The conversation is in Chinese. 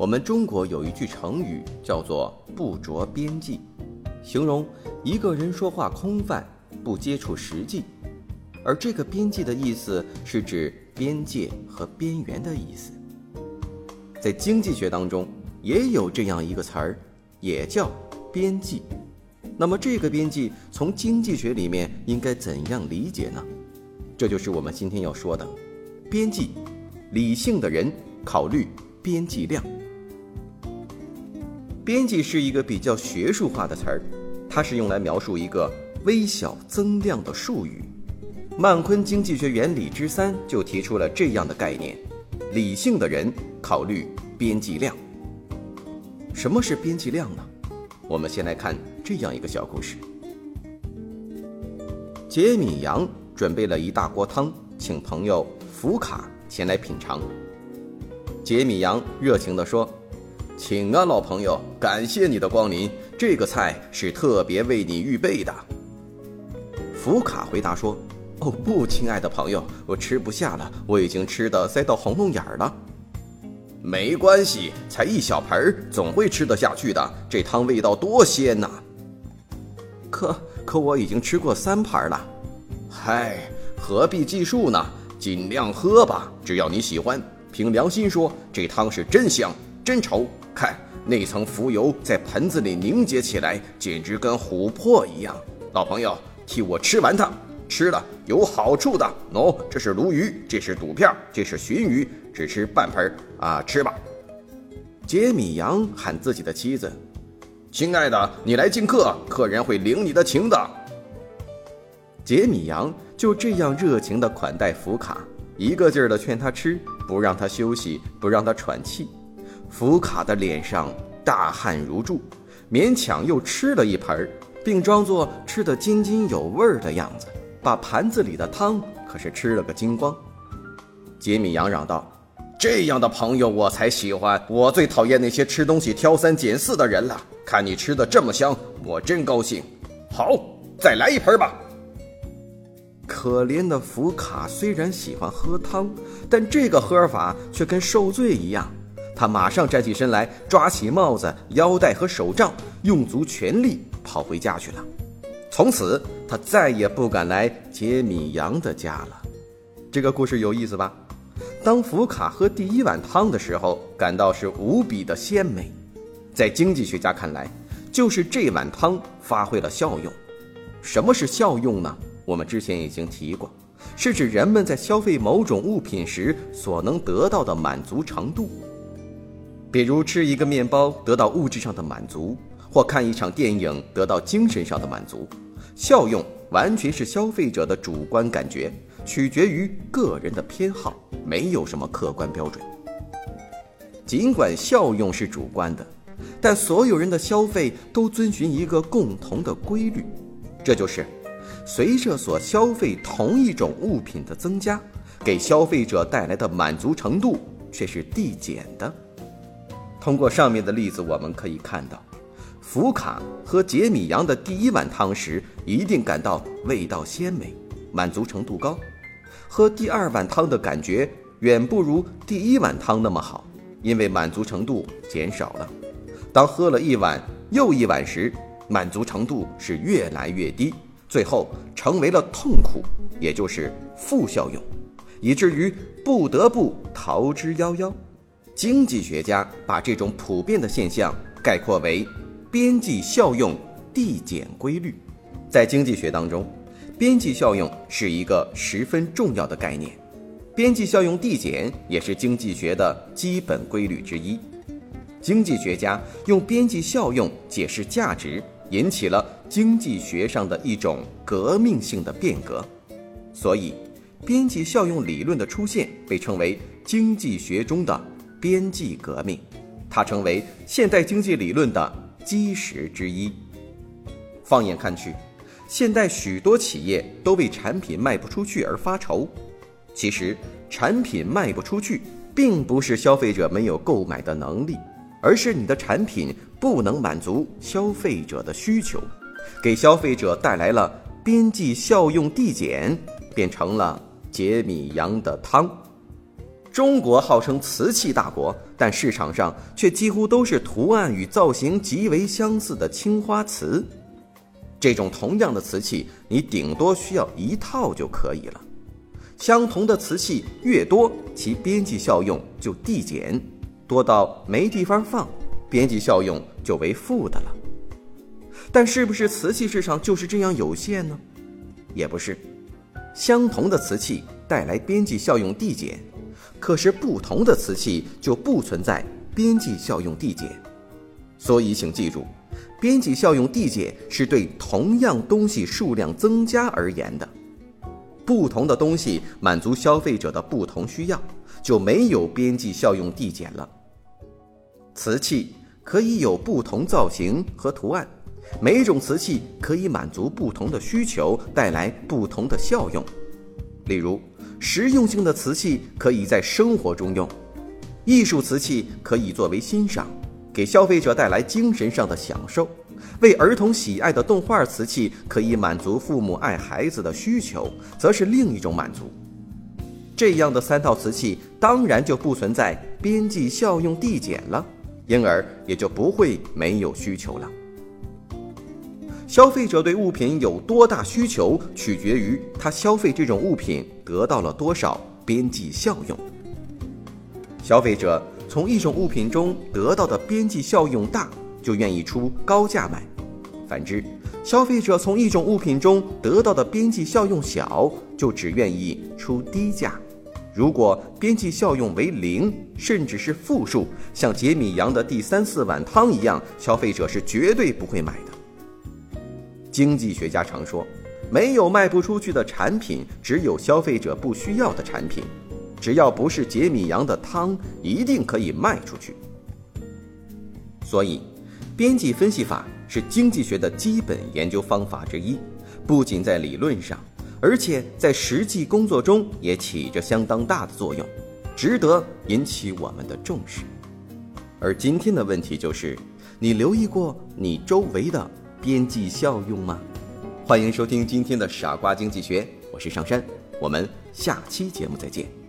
我们中国有一句成语叫做“不着边际”，形容一个人说话空泛，不接触实际。而这个“边际”的意思是指边界和边缘的意思。在经济学当中也有这样一个词儿，也叫“边际”。那么这个边际从经济学里面应该怎样理解呢？这就是我们今天要说的“边际”。理性的人考虑边际量。边际是一个比较学术化的词儿，它是用来描述一个微小增量的术语。曼昆经济学原理之三就提出了这样的概念：理性的人考虑边际量。什么是边际量呢？我们先来看这样一个小故事。杰米扬准备了一大锅汤，请朋友福卡前来品尝。杰米扬热情地说。请啊，老朋友，感谢你的光临。这个菜是特别为你预备的。福卡回答说：“哦不，亲爱的朋友，我吃不下了，我已经吃的塞到喉咙眼儿了。”没关系，才一小盆儿，总会吃得下去的。这汤味道多鲜呐！可可我已经吃过三盘了。嗨，何必计数呢？尽量喝吧，只要你喜欢。凭良心说，这汤是真香，真稠。看那层浮油在盆子里凝结起来，简直跟琥珀一样。老朋友，替我吃完它，吃了有好处的。喏，这是鲈鱼，这是肚片，这是鲟鱼，只吃半盆啊，吃吧。杰米扬喊自己的妻子：“亲爱的，你来敬客，客人会领你的情的。”杰米扬就这样热情地款待福卡，一个劲儿地劝他吃，不让他休息，不让他喘气。福卡的脸上大汗如注，勉强又吃了一盆，并装作吃得津津有味的样子，把盘子里的汤可是吃了个精光。杰米扬嚷道：“这样的朋友我才喜欢，我最讨厌那些吃东西挑三拣四的人了。看你吃的这么香，我真高兴。好，再来一盆吧。”可怜的福卡虽然喜欢喝汤，但这个喝法却跟受罪一样。他马上站起身来，抓起帽子、腰带和手杖，用足全力跑回家去了。从此，他再也不敢来杰米扬的家了。这个故事有意思吧？当福卡喝第一碗汤的时候，感到是无比的鲜美。在经济学家看来，就是这碗汤发挥了效用。什么是效用呢？我们之前已经提过，是指人们在消费某种物品时所能得到的满足程度。比如吃一个面包得到物质上的满足，或看一场电影得到精神上的满足，效用完全是消费者的主观感觉，取决于个人的偏好，没有什么客观标准。尽管效用是主观的，但所有人的消费都遵循一个共同的规律，这就是随着所消费同一种物品的增加，给消费者带来的满足程度却是递减的。通过上面的例子，我们可以看到，福卡喝杰米扬的第一碗汤时，一定感到味道鲜美，满足程度高；喝第二碗汤的感觉远不如第一碗汤那么好，因为满足程度减少了。当喝了一碗又一碗时，满足程度是越来越低，最后成为了痛苦，也就是负效用，以至于不得不逃之夭夭。经济学家把这种普遍的现象概括为“边际效用递减规律”。在经济学当中，边际效用是一个十分重要的概念，边际效用递减也是经济学的基本规律之一。经济学家用边际效用解释价值，引起了经济学上的一种革命性的变革。所以，边际效用理论的出现被称为经济学中的边际革命，它成为现代经济理论的基石之一。放眼看去，现代许多企业都为产品卖不出去而发愁。其实，产品卖不出去，并不是消费者没有购买的能力，而是你的产品不能满足消费者的需求，给消费者带来了边际效用递减，变成了解米阳的汤。中国号称瓷器大国，但市场上却几乎都是图案与造型极为相似的青花瓷。这种同样的瓷器，你顶多需要一套就可以了。相同的瓷器越多，其边际效用就递减，多到没地方放，边际效用就为负的了。但是不是瓷器市场就是这样有限呢？也不是，相同的瓷器带来边际效用递减，可是不同的瓷器就不存在边际效用递减。所以请记住。边际效用递减是对同样东西数量增加而言的，不同的东西满足消费者的不同需要，就没有边际效用递减了。瓷器可以有不同造型和图案，每种瓷器可以满足不同的需求，带来不同的效用。例如，实用性的瓷器可以在生活中用，艺术瓷器可以作为欣赏。给消费者带来精神上的享受，为儿童喜爱的动画瓷器可以满足父母爱孩子的需求，则是另一种满足。这样的三套瓷器当然就不存在边际效用递减了，因而也就不会没有需求了。消费者对物品有多大需求，取决于他消费这种物品得到了多少边际效用。消费者。从一种物品中得到的边际效用大，就愿意出高价买；反之，消费者从一种物品中得到的边际效用小，就只愿意出低价。如果边际效用为零，甚至是负数，像杰米阳的第三四碗汤一样，消费者是绝对不会买的。经济学家常说，没有卖不出去的产品，只有消费者不需要的产品。只要不是解米阳的汤，一定可以卖出去。所以，边际分析法是经济学的基本研究方法之一，不仅在理论上，而且在实际工作中也起着相当大的作用，值得引起我们的重视。而今天的问题就是：你留意过你周围的边际效用吗？欢迎收听今天的傻瓜经济学，我是上山，我们下期节目再见。